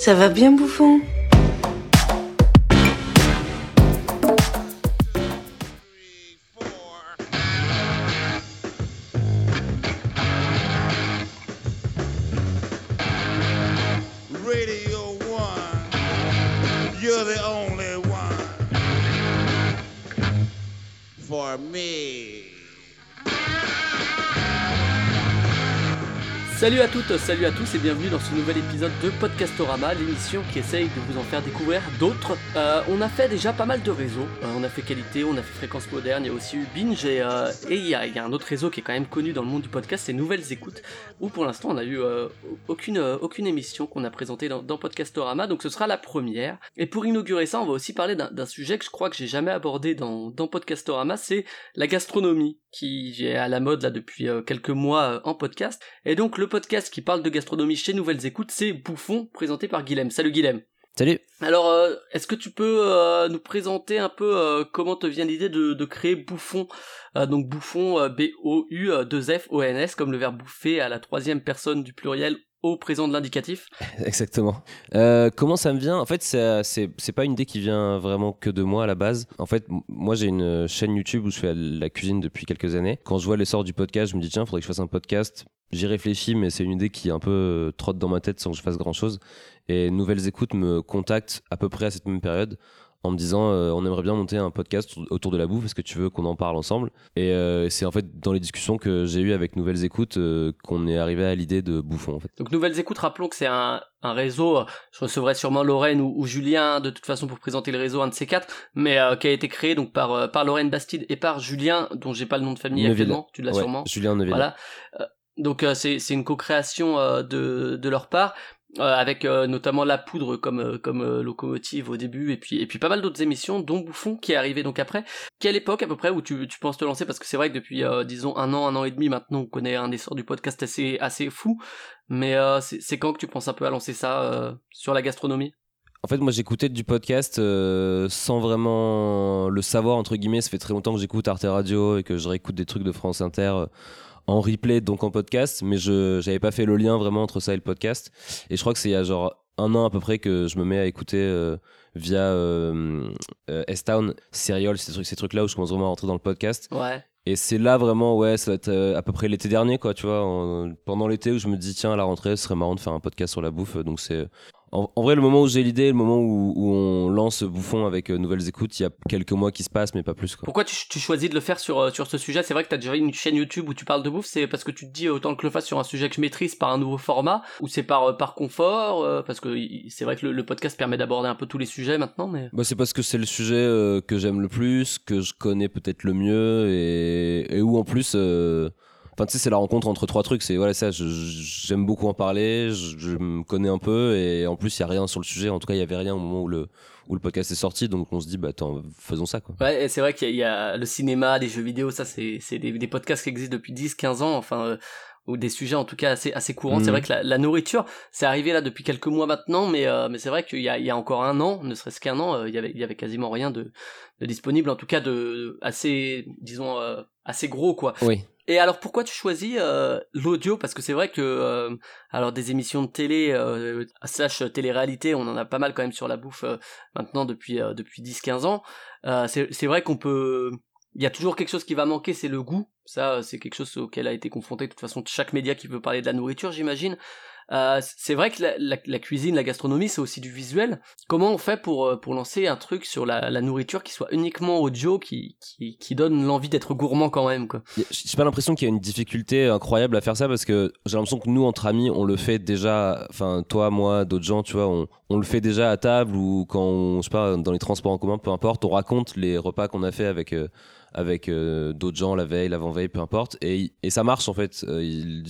Ça va bien, bouffon? Salut à toutes, salut à tous et bienvenue dans ce nouvel épisode de Podcastorama, l'émission qui essaye de vous en faire découvrir d'autres. Euh, on a fait déjà pas mal de réseaux, Euh, on a fait Qualité, on a fait Fréquence Moderne, il y a aussi eu Binge et euh, il y, a, un autre réseau qui est quand même connu dans le monde du podcast, c'est Nouvelles Écoutes, où pour l'instant on a eu euh, aucune, aucune émission qu'on a présentée dans, Podcastorama, donc ce sera la première. Et pour inaugurer ça, on va aussi parler d'un sujet que je crois que j'ai jamais abordé dans, Podcastorama, c'est la gastronomie, qui est à la mode là depuis quelques mois en podcast. Et donc le podcast qui parle de gastronomie chez Nouvelles Écoutes, c'est Bouffon, présenté par Guilhem. Salut Guilhem. Salut Alors, euh, est-ce que tu peux euh, nous présenter un peu euh, comment te vient l'idée de, de créer Bouffon? Donc Bouffon, euh, B-O-U-2-F-O-N-S, comme le verbe bouffer à la troisième personne du pluriel au présent de l'indicatif. Exactement. Euh, comment ça me vient? En fait, c'est pas une idée qui vient vraiment que de moi à la base. En fait, moi j'ai une chaîne YouTube où je fais la cuisine depuis quelques années. Quand je vois l'essor du podcast, je me dis tiens, faudrait que je fasse un podcast. J'y réfléchis, mais c'est une idée qui un peu euh, trotte dans ma tête sans que je fasse grand chose. Et Nouvelles Écoutes me contactent à peu près à cette même période en me disant euh, on aimerait bien monter un podcast autour de la bouffe, est-ce que tu veux qu'on en parle ensemble? Et euh, c'est en fait dans les discussions que j'ai eues avec Nouvelles Écoutes euh, qu'on est arrivé à l'idée de Bouffon en fait. Donc Nouvelles Écoutes, rappelons que c'est un, un réseau, je recevrai sûrement Lorraine ou, ou Julien de toute façon pour présenter le réseau, un de ces quatre, mais qui a été créé donc par, par Lorraine Bastide et par Julien, dont j'ai pas le nom de famille Neuville. actuellement, tu l'as Ouais, sûrement. Julien Neuville. Voilà. Donc euh, c'est une co-création euh, de de leur part. euh, avec notamment la poudre comme locomotive au début et puis et puis pas mal d'autres émissions dont Bouffon qui est arrivé donc après quelle époque à peu près où tu, tu penses te lancer? Parce que c'est vrai que depuis disons un an un an et demi maintenant on connaît un essor du podcast assez assez fou mais c'est quand que tu penses un peu à lancer ça sur la gastronomie? En fait, moi j'écoutais du podcast sans vraiment le savoir, entre guillemets. Ça fait très longtemps que j'écoute Arte Radio et que je réécoute des trucs de France Inter en replay, donc en podcast. Mais je j'avais pas fait le lien vraiment entre ça et le podcast. Et je crois que c'est il y a genre un an à peu près que je me mets à écouter euh, via euh, euh, S-Town, Serial, ces trucs, ces trucs-là où je commence vraiment à rentrer dans le podcast. ouais Et c'est là vraiment, ouais, ça va être euh, à peu près l'été dernier, quoi, tu vois, en- pendant l'été où je me dis, tiens, à la rentrée, ce serait marrant de faire un podcast sur la bouffe. Donc c'est. En, en vrai, le moment où j'ai l'idée, le moment où, où on lance Bouffon avec euh, Nouvelles Écoutes, il y a quelques mois qui se passent, mais pas plus, quoi. pourquoi tu, tu choisis de le faire sur euh, sur ce sujet? C'est vrai que t'as déjà une chaîne YouTube où tu parles de bouffe c'est parce que tu te dis autant que le fasse sur un sujet que je maîtrise par un nouveau format ou c'est par euh, par confort euh, parce que c'est vrai que le, le podcast permet d'aborder un peu tous les sujets maintenant mais Bah, c'est parce que c'est le sujet euh, que j'aime le plus, que je connais peut-être le mieux, et, et où en plus. Enfin, tu sais, c'est la rencontre entre trois trucs. C'est voilà, ça, j'aime beaucoup en parler, je, je me connais un peu, et en plus, il y a rien sur le sujet. En tout cas, il y avait rien au moment où le, où le podcast est sorti, donc on se dit, bah attends, faisons ça, quoi. Ouais, c'est vrai qu'il y, a- il y a le cinéma, les jeux vidéo, ça c'est des, des podcasts qui existent depuis 10-15 ans, enfin euh, ou des sujets en tout cas assez assez courants. Mhm. C'est vrai que la, la nourriture, c'est arrivé là depuis quelques mois maintenant, mais euh, mais c'est vrai qu'il y a il y a encore un an, ne serait-ce qu'un an, euh, il y avait il y avait quasiment rien de, de disponible, en tout cas de assez disons euh, assez gros quoi. Oui. Et alors pourquoi tu choisis euh, l'audio? Parce que c'est vrai que euh, alors des émissions de télé, euh, slash télé-réalité, on en a pas mal quand même sur la bouffe maintenant depuis depuis 10-15 ans. C'est vrai qu'on peut il y a toujours quelque chose qui va manquer, c'est le goût. Ça, c'est quelque chose auquel a été confronté de toute façon chaque média qui veut parler de la nourriture, j'imagine. Euh, c'est vrai que la, cuisine, la gastronomie, c'est aussi du visuel. Comment on fait pour euh, pour lancer un truc sur la, nourriture qui soit uniquement audio, qui qui, donne l'envie d'être gourmand quand même, quoi? J'ai pas l'impression qu'il y a une difficulté incroyable à faire ça parce que j'ai l'impression que nous, entre amis, on le fait déjà. Enfin, toi, moi, d'autres gens, tu vois, on, on le fait déjà à table ou quand on, je sais pas, dans les transports en commun, peu importe, on raconte les repas qu'on a fait avec. euh, avec euh, d'autres gens la veille, l'avant-veille, peu importe, et, et ça marche en fait. Euh, il-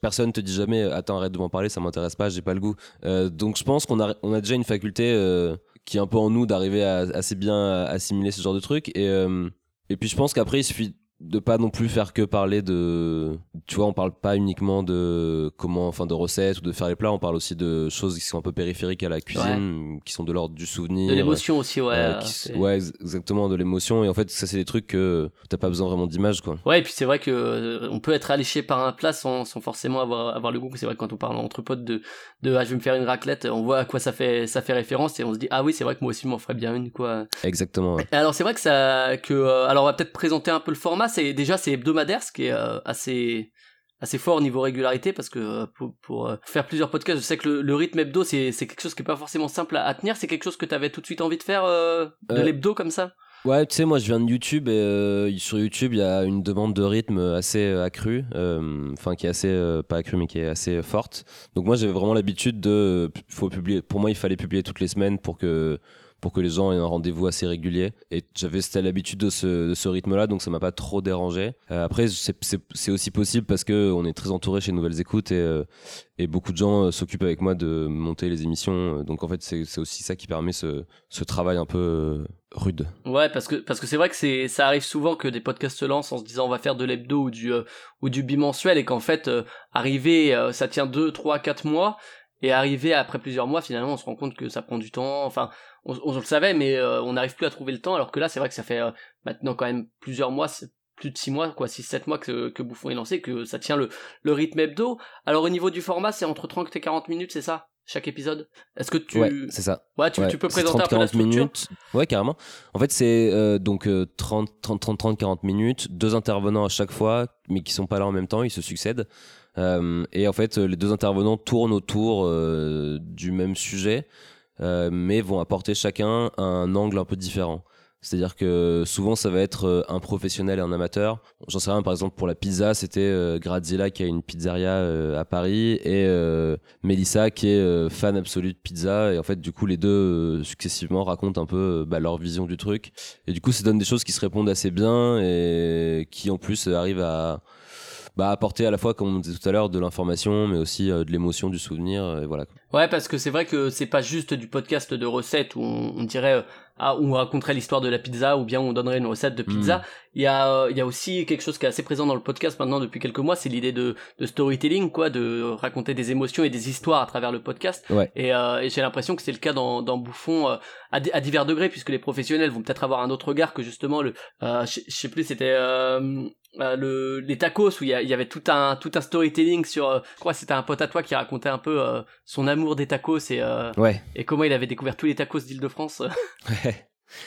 personne te dit jamais, attends, arrête de m'en parler, ça m'intéresse pas, j'ai pas le goût. Euh, donc je pense qu'on a, on a déjà une faculté euh, qui est un peu en nous d'arriver à assez bien assimiler ce genre de truc. Et, euh, et puis je pense qu'après, il suffit de pas non plus faire que parler de tu vois on parle pas uniquement de comment enfin de recettes ou de faire les plats on parle aussi de choses qui sont un peu périphériques à la cuisine qui sont de l'ordre du souvenir De l'émotion aussi, ouais. euh, euh, qui- c'est- ouais ex- exactement de l'émotion et en fait ça c'est des trucs que t'as pas besoin vraiment d'image quoi Ouais, et puis c'est vrai que euh, on peut être alléché par un plat sans, sans forcément avoir, avoir le goût. C'est vrai que quand on parle entre potes de, de ah, je vais me faire une raclette, on voit à quoi ça fait, ça fait référence et on se dit ah oui, c'est vrai que moi aussi je m'en ferais bien une quoi. exactement ouais. Alors c'est vrai que ça, que euh, alors on va peut-être présenter un peu le format. C'est déjà c'est hebdomadaire, ce qui est euh, assez assez fort au niveau régularité parce que euh, pour, pour, euh, faire plusieurs podcasts, je sais que le, le rythme hebdo c'est c'est quelque chose qui est pas forcément simple à, à tenir. C'est quelque chose que t'avais tout de suite envie de faire euh, de Euh, l'hebdo comme ça? Ouais, tu sais, moi je viens de YouTube et euh, sur YouTube il y a une demande de rythme assez accrue, enfin qui est assez, pas accrue mais qui est assez forte. Donc moi j'avais vraiment l'habitude de, faut publier, pour moi il fallait publier toutes les semaines pour que, pour que les gens aient un rendez-vous assez régulier. Et j'avais l'habitude de ce, ce rythme-là, donc ça m'a pas trop dérangé. Euh, après c'est- aussi possible parce que on est très entouré chez Nouvelles Écoutes et, euh, et beaucoup de gens euh, s'occupent avec moi de monter les émissions. Donc en fait c'est aussi ça qui permet ce, ce travail un peu rude. Ouais, parce que parce que c'est vrai que ça arrive souvent que des podcasts se lancent en se disant on va faire de l'hebdo ou du ou du bimensuel et qu'en fait euh, arriver ça tient 2 3 4 mois et arriver après plusieurs mois finalement on se rend compte que ça prend du temps. Enfin, on, on le savait mais euh, on n'arrive plus à trouver le temps alors que là c'est vrai que ça fait euh, maintenant quand même plusieurs mois, plus de 6 mois quoi, 6 7 mois que que Bouffon est lancé que ça tient le le rythme hebdo. Alors au niveau du format, c'est entre 30 et 40 minutes, c'est ça chaque épisode? Est-ce que tu Ouais, c'est ça. Ouais, tu, Ouais, tu peux présenter un peu la 30-40 structure? minutes. Ouais, carrément. En fait, c'est euh, donc euh, 30, 30, 30, 30, 40 minutes, deux intervenants à chaque fois, mais qui sont pas là en même temps, ils se succèdent. Euh, et en fait, les deux intervenants tournent autour euh, du même sujet, euh, mais vont apporter chacun un angle un peu différent. C'est-à-dire que souvent ça va être un professionnel et un amateur. J'en sais rien, par exemple pour la pizza, c'était Grazilla qui a une pizzeria à Paris et Melissa qui est fan absolue de pizza. Et en fait, du coup, les deux successivement racontent un peu bah, leur vision du truc. Et du coup, ça donne des choses qui se répondent assez bien et qui en plus arrivent à bah, apporter à la fois, comme on disait tout à l'heure, de l'information, mais aussi euh, de l'émotion, du souvenir. euh, Et voilà. Ouais, parce que c'est vrai que c'est pas juste du podcast de recettes où on, dirait euh, ah où on raconterait l'histoire de la pizza ou bien on donnerait une recette de pizza. Il y a euh, il y a aussi quelque chose qui est assez présent dans le podcast maintenant depuis quelques mois, c'est l'idée de de storytelling quoi, de raconter des émotions et des histoires à travers le podcast. Ouais. Et, euh, et j'ai l'impression que c'est le cas dans dans Bouffon euh, à, di- à divers degrés puisque les professionnels vont peut-être avoir un autre regard que justement le euh, je sais plus c'était euh, euh, le les tacos où il y, avait tout un tout un storytelling sur euh, je crois c'était un pote à toi qui racontait un peu euh, son amour des tacos et euh, Ouais. et comment il avait découvert tous les tacos d'Île-de-France.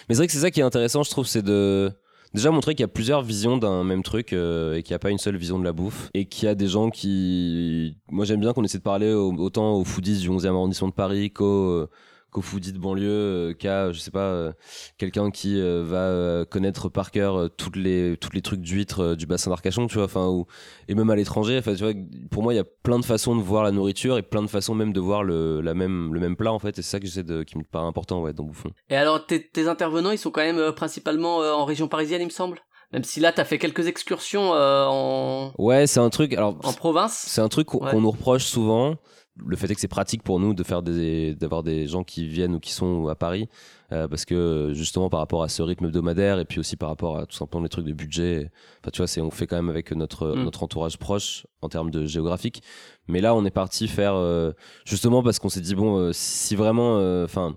Mais c'est vrai que c'est ça qui est intéressant, je trouve, c'est de déjà montrer qu'il y a plusieurs visions d'un même truc euh, et qu'il n'y a pas une seule vision de la bouffe et qu'il y a des gens qui. Moi, j'aime bien qu'on essaie de parler au- autant aux foodies du 11e arrondissement de Paris qu'aux qu'aux foodies de banlieue, euh, qu'à, je sais pas, euh, quelqu'un qui euh, va connaître par cœur toutes les, toutes les trucs d'huîtres du bassin d'Arcachon, tu vois, enfin, ou, et même à l'étranger, enfin, tu vois, pour moi, il y a plein de façons de voir la nourriture et plein de façons même de voir le, la même, le même plat, en fait, et c'est ça que j'essaie de, qui me paraît important, ouais, dans Bouffon. Et alors tes, tes intervenants, ils sont quand même principalement en région parisienne, il me semble? Même si là, t'as fait quelques excursions euh, en, Ouais, c'est un truc. Alors, en province? c'est un truc qu'on Ouais. qu'on nous reproche souvent. Le fait est que c'est pratique pour nous de faire des, d'avoir des gens qui viennent ou qui sont à Paris, euh, parce que justement par rapport à ce rythme hebdomadaire et puis aussi par rapport à tout simplement les trucs de budget. Enfin, tu vois, c'est on fait quand même avec notre Mm. notre entourage proche en termes de géographique. Mais là, on est parti faire euh, justement parce qu'on s'est dit bon, euh, si vraiment, enfin.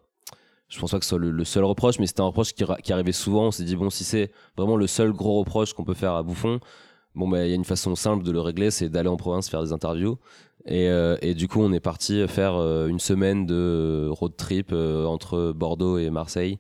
je pense pas que ce soit le, le seul reproche, mais c'était un reproche qui, qui arrivait souvent. On s'est dit, bon, si c'est vraiment le seul gros reproche qu'on peut faire à Bouffon, bon, bah, il y a une façon simple de le régler, c'est d'aller en province faire des interviews. Et, euh, du coup, on est parti faire euh, une semaine de road trip euh, entre Bordeaux et Marseille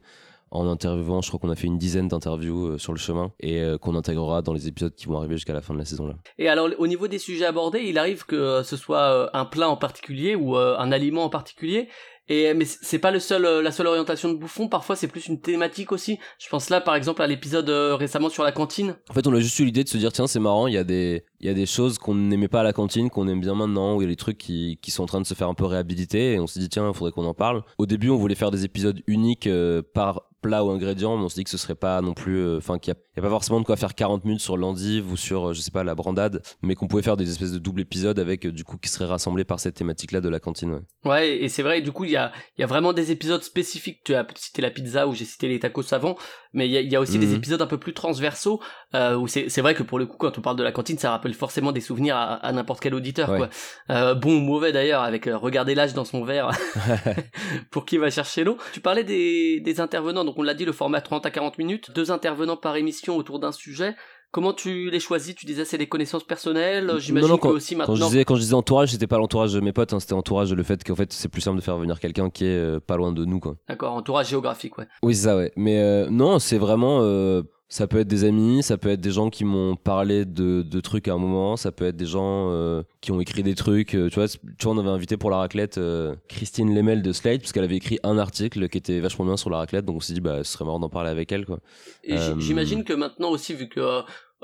en interviewant, je crois qu'on a fait une dizaine d'interviews sur le chemin et qu'on intégrera dans les épisodes qui vont arriver jusqu'à la fin de la saison là. Et alors au niveau des sujets abordés, il arrive que ce soit un plat en particulier ou un aliment en particulier. Et mais c- c'est pas le seul, euh, la seule orientation de Bouffon. Parfois, c'est plus une thématique aussi. Je pense là, par exemple, à l'épisode euh, récemment sur la cantine. En fait, on a juste eu l'idée de se dire tiens, c'est marrant, il y a des il y a des choses qu'on n'aimait pas à la cantine, qu'on aime bien maintenant, où il y a des trucs qui, qui sont en train de se faire un peu réhabiliter, et on s'est dit tiens, il faudrait qu'on en parle. Au début, on voulait faire des épisodes uniques euh, par plat ou ingrédient, mais on s'est dit que ce serait pas non plus, euh, enfin qu'il y, a- il y a pas forcément de quoi faire 40 minutes sur l'endive ou sur, euh, je sais pas, la brandade, mais qu'on pouvait faire des espèces de double épisodes avec euh, du coup qui seraient rassemblés par cette thématique-là de la cantine. ouais. Ouais, et c'est vrai. Du coup, il y a, il y a vraiment des épisodes spécifiques. Tu as cité la pizza ou j'ai cité les tacos avant, Mais il y a, y a aussi des Mhm. épisodes un peu plus transversaux euh, où c'est c'est vrai que pour le coup, quand on parle de la cantine, ça rappelle forcément des souvenirs à, à n'importe quel auditeur. Ouais. Quoi. Euh, bon ou mauvais d'ailleurs, avec euh, regardez l'âge dans son verre pour qui va chercher l'eau. Tu parlais des, des intervenants, donc on l'a dit, le format 30 à 40 minutes, deux intervenants par émission autour d'un sujet. Comment tu les choisis? Tu disais c'est des connaissances personnelles. J'imagine que quand- aussi Quand je maintenant. disais, quand je disais entourage, c'était pas l'entourage de mes potes, hein, c'était entourage le fait qu'en fait c'est plus simple de faire venir quelqu'un qui est euh, pas loin de nous quoi. D'accord, entourage géographique, ouais. Oui, c'est ça, ouais. Mais euh, non, c'est vraiment. euh, ça peut être des amis, ça peut être des gens qui m'ont parlé de, de trucs à un moment, ça peut être des gens euh, qui ont écrit des trucs. euh, tu, vois, tu vois, on avait invité pour la raclette euh, Christine Lemel de Slate, parce qu'elle avait écrit un article qui était vachement bien sur la raclette, donc on s'est dit, bah, ce serait marrant d'en parler avec elle, quoi. Et Euh, j'imagine que maintenant aussi, vu que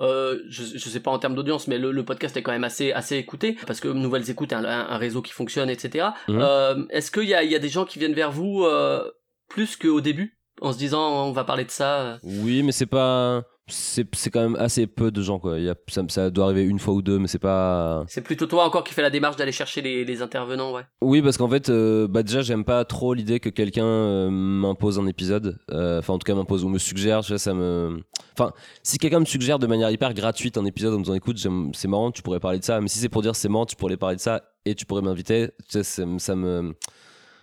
euh, je, je sais pas en termes d'audience, mais le, le podcast est quand même assez assez écouté parce que Nouvelles Écoutes est un, un- un réseau qui fonctionne, etc. Mhm. Euh, Est-ce qu'il y a, y a des gens qui viennent vers vous euh, plus qu'au début? En se disant on va parler de ça euh Oui, mais c'est pas. C'est c'est quand même assez peu de gens, quoi. Il y a, ça, ça doit arriver une fois ou deux, mais c'est pas. C'est plutôt toi encore qui fais la démarche d'aller chercher les, les intervenants, ouais. Oui, parce qu'en fait, euh, bah déjà, j'aime pas trop l'idée que quelqu'un euh, m'impose un épisode. Euh, Enfin, en tout cas, m'impose ou me suggère. Vois, ça me. Enfin, si quelqu'un me suggère de manière hyper gratuite un épisode en me disant, écoute, c'est marrant, tu pourrais parler de ça. Mais si c'est pour dire c'est marrant, tu pourrais parler de ça et tu pourrais m'inviter, tu sais, ça, ça me.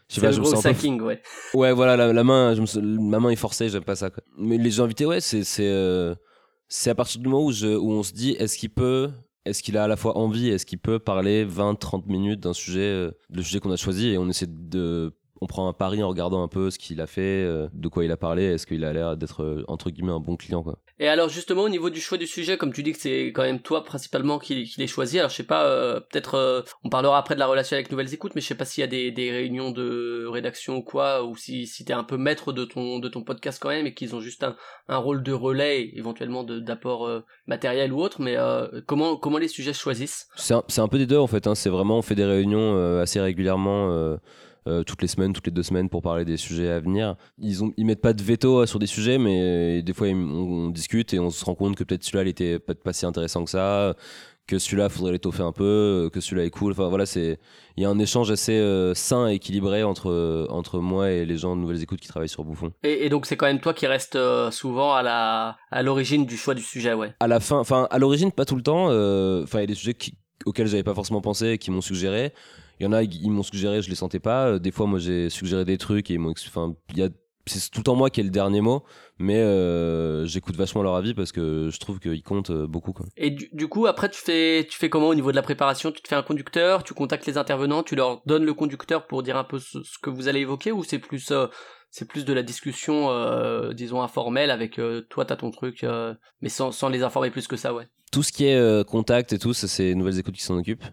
Je sais pas, le je me gros sens un peu sacking, ouais. Ouais, voilà, la, la main, je me, sens- ma main est forcée, j'aime pas ça. Quoi. Mais les gens invités, ouais, c'est c'est euh, c'est à partir du moment où, je, où on se dit, est-ce qu'il peut, est-ce qu'il a à la fois envie, est-ce qu'il peut parler 20-30 minutes d'un sujet, euh, le sujet qu'on a choisi, et on essaie de, on prend un pari en regardant un peu ce qu'il a fait, euh, de quoi il a parlé, est-ce qu'il a l'air d'être euh, entre guillemets un bon client, quoi. Et alors justement au niveau du choix du sujet, comme tu dis que c'est quand même toi principalement qui, qui l'ai choisi, alors je sais pas, euh, peut-être euh, on parlera après de la relation avec Nouvelles Écoutes, mais je sais pas s'il y a des, des réunions de rédaction ou quoi, ou si, si t'es un peu maître de ton, de ton podcast quand même et qu'ils ont juste un, un rôle de relais, éventuellement de- d'apport euh, matériel ou autre, mais comment, comment les sujets se choisissent? C'est un, c'est un peu des deux en fait. hein. C'est vraiment, on fait des réunions assez régulièrement, euh, toutes les semaines, toutes les deux semaines pour parler des sujets à venir. Ils, ont, ils mettent pas de veto euh, sur des sujets, mais euh, des fois on, on discute et on se rend compte que peut-être celui-là il était pas, pas si intéressant que ça, que celui-là faudrait l'étoffer un peu, que celui-là est cool. Enfin voilà, c'est il y a un échange assez euh, sain et équilibré entre entre moi et les gens de Nouvelles Écoutes qui travaillent sur Bouffon. et, et donc c'est quand même toi qui reste euh, souvent à la à l'origine du choix du sujet, ouais. à la fin, enfin à l'origine pas tout le temps. euh, Enfin il y a des sujets qui- auxquels j'avais pas forcément pensé et qui m'ont suggéré. Il y en a ils m'ont suggéré, je les sentais pas. Euh, Des fois moi j'ai suggéré des trucs et ils m'ont, ex- enfin il y a c'est tout le temps moi qui ai le dernier mot, mais euh, j'écoute vachement leur avis parce que je trouve qu'ils comptent euh, beaucoup. Quoi. Et du, du coup, après, tu fais, tu fais comment au niveau de la préparation? Tu te fais un conducteur, tu contactes les intervenants, tu leur donnes le conducteur pour dire un peu ce, ce que vous allez évoquer, ou c'est plus, euh, c'est plus de la discussion, euh, disons informelle avec toi, t'as ton truc, mais sans, sans les informer plus que ça, ouais? Tout ce qui est contact et tout, c'est Nouvelles Écoutes qui s'en occupent.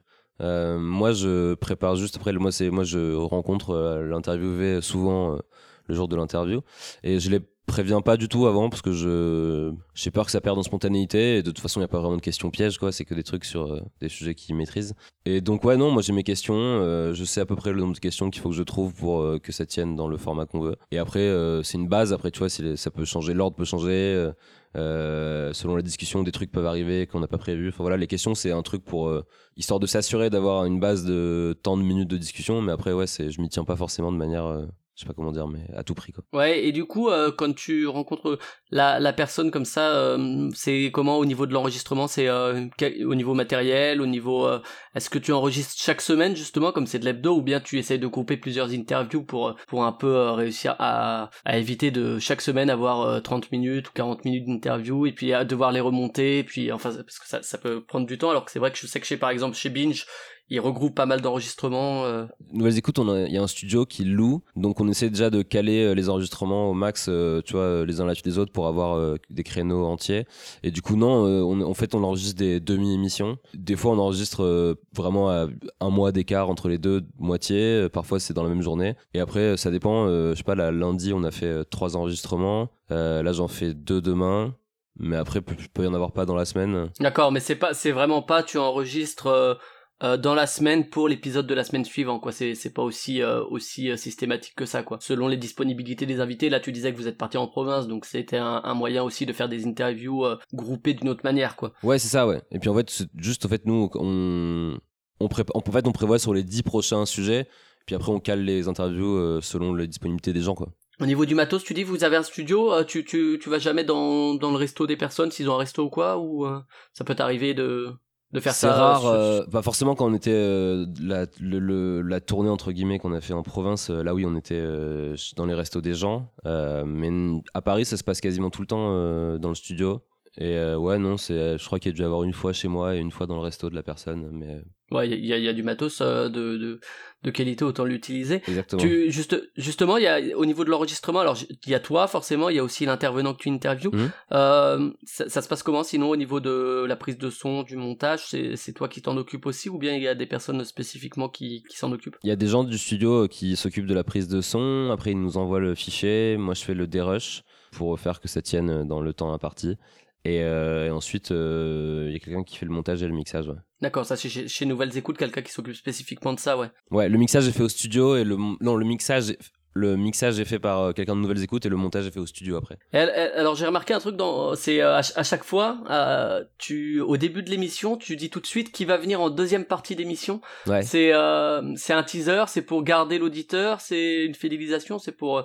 Euh, moi, je prépare juste après. Moi, c'est moi, je rencontre euh, l'interviewé souvent euh, le jour de l'interview et je les préviens pas du tout avant parce que je j'ai peur que ça perde en spontanéité et de toute façon il n'y a pas vraiment de questions pièges quoi c'est que des trucs sur euh, des sujets qu'ils maîtrisent et donc ouais non moi j'ai mes questions euh, je sais à peu près le nombre de questions qu'il faut que je trouve pour euh, que ça tienne dans le format qu'on veut et après c'est une base après tu vois ça peut changer l'ordre peut changer selon la discussion, des trucs peuvent arriver qu'on n'a pas prévu. Enfin voilà, les questions c'est un truc pour histoire de s'assurer d'avoir une base de tant de minutes de discussion. Mais après ouais, c'est je m'y tiens pas forcément de manière, je sais pas comment dire, mais à tout prix quoi. Ouais, et du coup, euh, quand tu rencontres la, la personne comme ça, euh, c'est comment au niveau de l'enregistrement? C'est euh, au niveau matériel, au niveau... euh, Est-ce que tu enregistres chaque semaine justement comme c'est de l'hebdo ou bien tu essayes de grouper plusieurs interviews pour, euh, pour un peu euh, réussir à, à éviter de chaque semaine avoir euh, 30 minutes ou 40 minutes d'interview et puis à devoir les remonter, et puis enfin parce que ça, ça peut prendre du temps alors que c'est vrai que je sais que chez par exemple chez Binge, ils regroupent pas mal d'enregistrements. euh, Nouvelles écoutes, il y a un studio qui loue, donc on essaie déjà de caler euh, les enregistrements au max, euh, tu vois, les uns là-dessus des autres pour avoir euh, des créneaux entiers. Et du coup non, on, en fait on enregistre des demi-émissions. Des fois on enregistre vraiment à un mois d'écart entre les deux moitiés. Parfois c'est dans la même journée. Et après ça dépend. je sais pas, là, lundi on a fait trois enregistrements. Là j'en fais deux demain. Mais après peut, peut y en avoir pas dans la semaine. D'accord, mais c'est pas, c'est vraiment pas, tu enregistres euh, euh, dans la semaine pour l'épisode de la semaine suivante, quoi. C'est, c'est pas aussi, euh, aussi euh, systématique que ça, quoi. Selon les disponibilités des invités, là, tu disais que vous êtes parti en province, donc c'était un, un moyen aussi de faire des interviews euh, groupées d'une autre manière, quoi. Ouais, c'est ça, ouais. Et puis en fait, juste en fait, nous, on, on, prépa- en fait, on prévoit sur les 10 prochains sujets. Puis après, on cale les interviews selon les disponibilités des gens, quoi. Au niveau du matos, tu dis vous avez un studio, tu, tu, tu vas jamais dans, dans le resto des personnes s'ils ont un resto ou quoi ou ça peut t'arriver de de faire C'est ça rare, sur- euh, pas forcément quand on était euh, la, le- le- la tournée entre guillemets qu'on a fait en province. euh, là oui, on était euh, dans les restos des gens, euh, mais à Paris, ça se passe quasiment tout le temps euh, dans le studio. Et euh, ouais, non, c'est, je crois qu'il y a dû y avoir une fois chez moi et une fois dans le resto de la personne, mais Ouais, il y a, il y a du matos euh, de, de de qualité, autant l'utiliser. exactement. Tu juste justement, y a au niveau de l'enregistrement, alors il y a toi forcément, il y a aussi l'intervenant que tu interviews. Euh, ça, ça se passe comment sinon au niveau de la prise de son, du montage, c'est c'est toi qui t'en occupes aussi ou bien il y a des personnes spécifiquement qui qui s'en occupent? Il y a des gens du studio euh, qui s'occupent de la prise de son. Après, ils nous envoient le fichier. Moi, je fais le dérush pour faire que ça tienne dans le temps imparti. Et, euh, et ensuite, euh, il y a quelqu'un qui fait le montage et le mixage. Ouais. D'accord, ça c'est chez, chez Nouvelles Écoutes, quelqu'un qui s'occupe spécifiquement de ça, ouais. Ouais, le mixage est fait au studio et le non, le mixage le mixage est fait par euh, quelqu'un de nouvelles écoutes et le montage est fait au studio après. Et alors j'ai remarqué un truc dans, c'est euh, à, ch- à chaque fois, euh, tu, au début de l'émission, tu dis tout de suite qui va venir en deuxième partie d'émission. Ouais. C'est, euh, c'est un teaser, c'est pour garder l'auditeur, c'est une fidélisation, c'est pour, euh,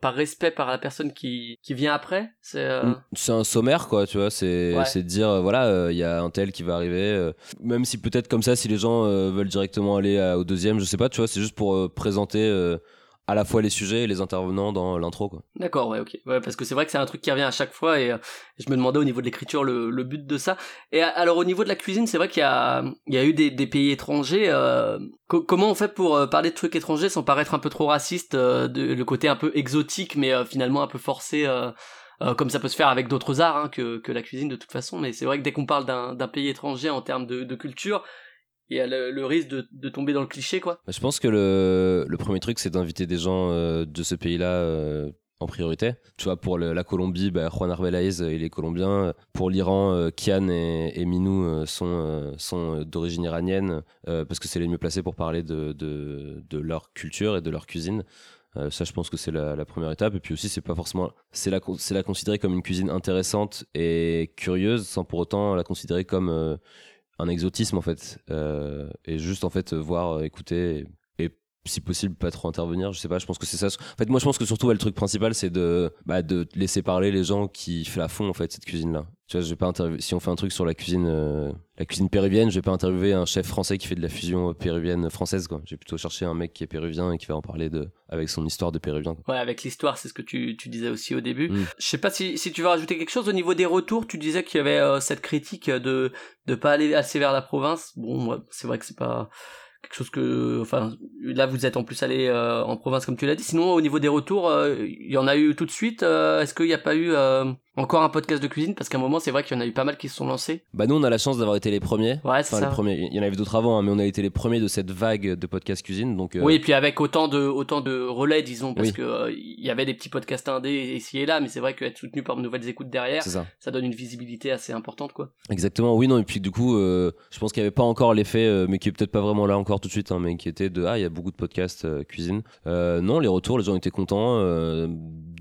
par respect par la personne qui, qui vient après. C'est, euh, Mm. C'est un sommaire quoi, tu vois, c'est Ouais. c'est de dire euh, voilà, euh, il y a un tel qui va arriver euh, même si peut-être comme ça si les gens euh, veulent directement aller à- au deuxième, je sais pas, tu vois, c'est juste pour euh, présenter euh, à la fois les sujets et les intervenants dans l'intro quoi. D'accord, ouais, ok. Parce que c'est vrai que c'est un truc qui revient à chaque fois et euh, je me demandais au niveau de l'écriture le, but de ça. Et alors au niveau de la cuisine, c'est vrai qu'il y a, eu des, pays étrangers. euh, co- comment on fait pour euh, parler de trucs étrangers sans paraître un peu trop raciste, le côté un peu exotique mais finalement un peu forcé comme ça peut se faire avec d'autres arts hein, que, la cuisine de toute façon. Mais c'est vrai que dès qu'on parle d'un pays étranger en termes de culture, il y a le, risque de, tomber dans le cliché, quoi. Bah, Je pense que le, premier truc, c'est d'inviter des gens euh, de ce pays-là euh, en priorité. Tu vois, pour la Colombie, bah, Juan Arbeláez, euh, il est colombien. Pour l'Iran, euh, Kian et, et Minou sont, d'origine iranienne, parce que c'est les mieux placés pour parler de, leur culture et de leur cuisine. Ça, je pense que c'est la, première étape. Et puis aussi, c'est pas forcément, c'est la, considérer comme une cuisine intéressante et curieuse, sans pour autant la considérer comme un exotisme en fait. Euh, et juste en fait voir, écouter si possible pas trop intervenir. Je sais pas. Je pense que c'est ça. En fait, moi, je pense que surtout ouais, le truc principal, c'est de, bah, de laisser parler les gens qui font à fond en fait cette cuisine là. Tu vois, je vais pas. Si on fait un truc sur la cuisine, euh, la cuisine péruvienne, je vais pas interviewer un chef français qui fait de la fusion péruvienne française quoi. J'ai plutôt cherché un mec qui est péruvien et qui va en parler de avec son histoire de péruvien. quoi. Ouais, avec l'histoire, c'est ce que tu, tu disais aussi au début. Mm. Je sais pas si, si tu veux rajouter quelque chose au niveau des retours. Tu disais qu'il y avait euh, cette critique de de pas aller assez vers la province. Bon, moi, c'est vrai que c'est pas quelque chose que, enfin, là vous êtes en plus allé euh, en province comme tu l'as dit. Sinon, au niveau des retours, euh, il y en a eu tout de suite. euh, Est-ce qu'il n'y a pas eu encore un podcast de cuisine Parce qu'à un moment, c'est vrai qu'il y en a eu pas mal qui se sont lancés. Bah nous, on a la chance d'avoir été les premiers. Ouais, c'est Enfin, ça. les premiers. Il y en avait d'autres avant, hein, mais on a été les premiers de cette vague de podcast cuisine. Donc euh, Oui, et puis avec autant de autant de relais, disons, parce Oui. que euh, il y avait des petits podcasts indés ici et là, mais c'est vrai qu'être soutenu par de nouvelles écoutes derrière, ça. ça donne une visibilité assez importante, quoi. Exactement, oui, non, et puis du coup, euh, je pense qu'il n'y avait pas encore l'effet, mais qui est peut-être pas vraiment là encore tout de suite, hein, mais qui était de Ah, il y a beaucoup de podcasts cuisine. Non, les retours, les gens étaient contents.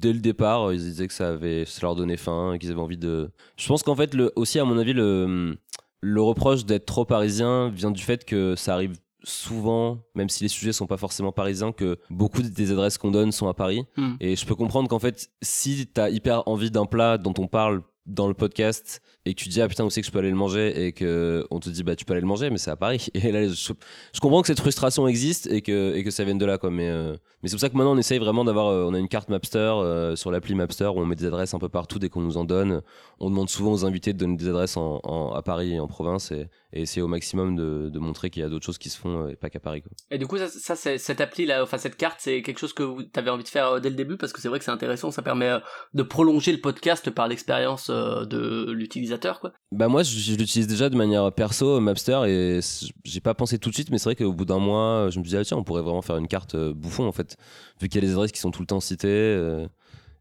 dès le départ, ils disaient que ça, avait, ça leur donnait faim, qu'ils avaient envie de. Je pense qu'en fait, le, aussi, à mon avis, le, le reproche d'être trop parisien vient du fait que ça arrive souvent, même si les sujets sont pas forcément parisiens, que beaucoup des adresses qu'on donne sont à Paris. Hmm. Et je peux comprendre qu'en fait, si t'as hyper envie d'un plat dont on parle dans le podcast et que tu dis ah putain où c'est que je peux aller le manger et que on te dit bah tu peux aller le manger mais c'est à Paris. Et là je, comprends que cette frustration existe et que et que ça vienne de là quoi. Mais euh, mais c'est pour ça que maintenant on essaye vraiment d'avoir euh, on a une carte Mapster euh, sur l'appli Mapster où on met des adresses un peu partout dès qu'on nous en donne. On demande souvent aux invités de donner des adresses en- à Paris et en province et, et essayer au maximum de, de montrer qu'il y a d'autres choses qui se font euh, et pas qu'à Paris quoi. Et du coup, ça, cette appli là, enfin cette carte, c'est quelque chose que vous avez envie de faire euh, dès le début? Parce que c'est vrai que c'est intéressant, ça permet euh, de prolonger le podcast par l'expérience de l'utilisateur, quoi. Bah moi je, je l'utilise déjà de manière perso Mapster et j'ai pas pensé tout de suite mais c'est vrai qu'au bout d'un mois je me suis dit ah tiens on pourrait vraiment faire une carte bouffon en fait vu qu'il y a des adresses qui sont tout le temps citées euh,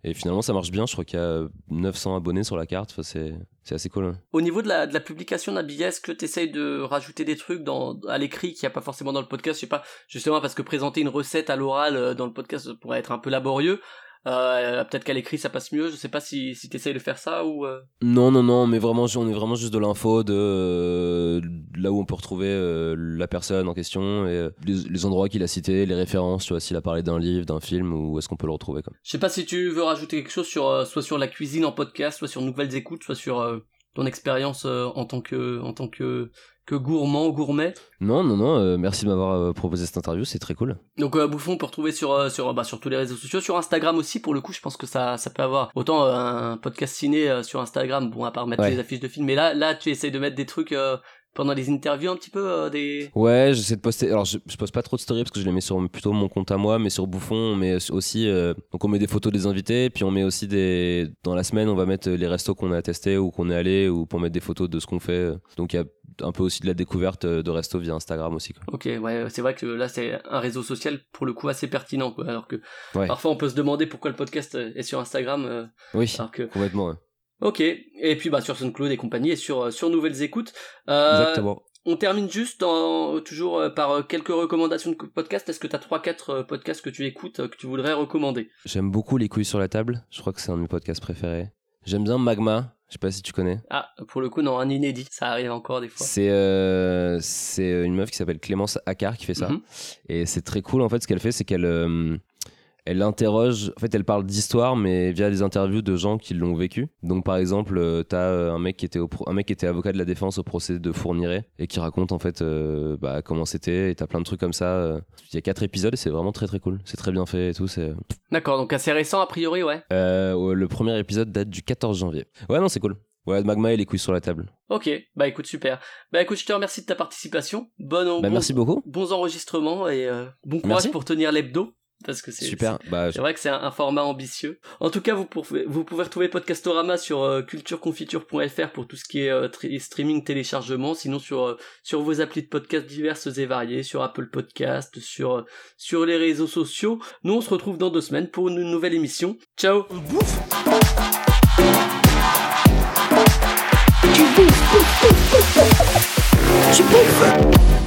et finalement ça marche bien je crois qu'il y a 900 abonnés sur la carte c'est assez cool hein. Au niveau de la, publication d'un billet, est-ce que tu essayes de rajouter des trucs dans, à l'écrit qu'il n'y a pas forcément dans le podcast? Je sais pas, justement parce que présenter une recette à l'oral euh, dans le podcast pourrait être un peu laborieux. Euh, Peut-être qu'à l'écrit ça passe mieux. Je sais pas si, si t'essayes de faire ça ou. euh, Non, non, non, mais vraiment, on est vraiment juste de l'info, de euh, là où on peut retrouver euh, la personne en question, et les, les endroits qu'il a cités, les références, tu vois, s'il a parlé d'un livre, d'un film, ou est-ce qu'on peut le retrouver. Quoi. Je sais pas si tu veux rajouter quelque chose sur soit sur la cuisine en podcast, soit sur nouvelles écoutes, soit sur ton expérience en tant que en tant que que gourmand gourmet? Non, non, non, euh, merci de m'avoir euh, proposé cette interview, c'est très cool. Donc euh, Bouffon on peut retrouver sur euh, sur bah, sur tous les réseaux sociaux, sur Instagram aussi pour le coup, je pense que ça ça peut avoir autant euh, un podcast ciné euh, sur Instagram, bon à part mettre Ouais. les affiches de films, mais là là tu essayes de mettre des trucs euh, pendant les interviews un petit peu euh, des Ouais, j'essaie de poster. Alors, je, je poste pas trop de stories parce que je les mets sur plutôt mon compte à moi, mais sur Bouffon, on met aussi. euh, donc, on met des photos des invités, puis on met aussi des. Dans la semaine, on va mettre les restos qu'on a testés ou qu'on est allé, ou pour mettre des photos de ce qu'on fait. Donc, il y a un peu aussi de la découverte de restos via Instagram aussi. Quoi. Ok, ouais, c'est vrai que là c'est un réseau social pour le coup assez pertinent, quoi. Alors que Ouais. parfois on peut se demander pourquoi le podcast euh, est sur Instagram, euh, Oui, alors que complètement. ouais. Ok, et puis bah sur SoundCloud et compagnie et sur euh, sur Nouvelles Écoutes. Euh, Exactement. On termine juste dans, toujours euh, par euh, quelques recommandations de podcasts. Est-ce que tu as 3-4 podcasts que tu écoutes que tu voudrais recommander? J'aime beaucoup Les couilles sur la table. Je crois que c'est un de mes podcasts préférés. J'aime bien Magma. Je sais pas si tu connais. Ah, pour le coup, non, un inédit, ça arrive encore des fois. C'est euh, c'est une meuf qui s'appelle Clémence Accard qui fait ça. Mhm. Et c'est très cool en fait. Ce qu'elle fait, c'est qu'elle euh, elle interroge. En fait, elle parle d'histoire, mais via des interviews de gens qui l'ont vécu. Donc, par exemple, euh, t'as euh, un mec qui était au pro- un mec qui était avocat de la défense au procès de Fourniret et qui raconte en fait euh, bah, comment c'était. Et t'as plein de trucs comme ça. Il y a quatre épisodes et c'est vraiment très très cool. C'est très bien fait et tout. C'est D'accord, donc assez récent a priori, ouais. le premier épisode date du 14 janvier. Ouais, non, c'est cool. Ouais, Magma et les couilles sur la table. Ok, bah écoute, super. Bah écoute, je te remercie de ta participation. Bonne, Bah, bon- merci beaucoup. Bons enregistrements et bon courage Merci. pour tenir l'hebdo. Parce que c'est Super. Bah, C'est vrai que c'est un, un format ambitieux. En tout cas, vous pouvez, vous pouvez retrouver Podcastorama sur euh, cultureconfiture.fr pour tout ce qui est euh, tri- streaming, téléchargement. Sinon, sur, euh, sur vos applis de podcast diverses et variées, sur Apple Podcast, sur, euh, sur les réseaux sociaux. Nous, on se retrouve dans deux semaines pour une nouvelle émission. Ciao Tu bouffes. Tu bouffes.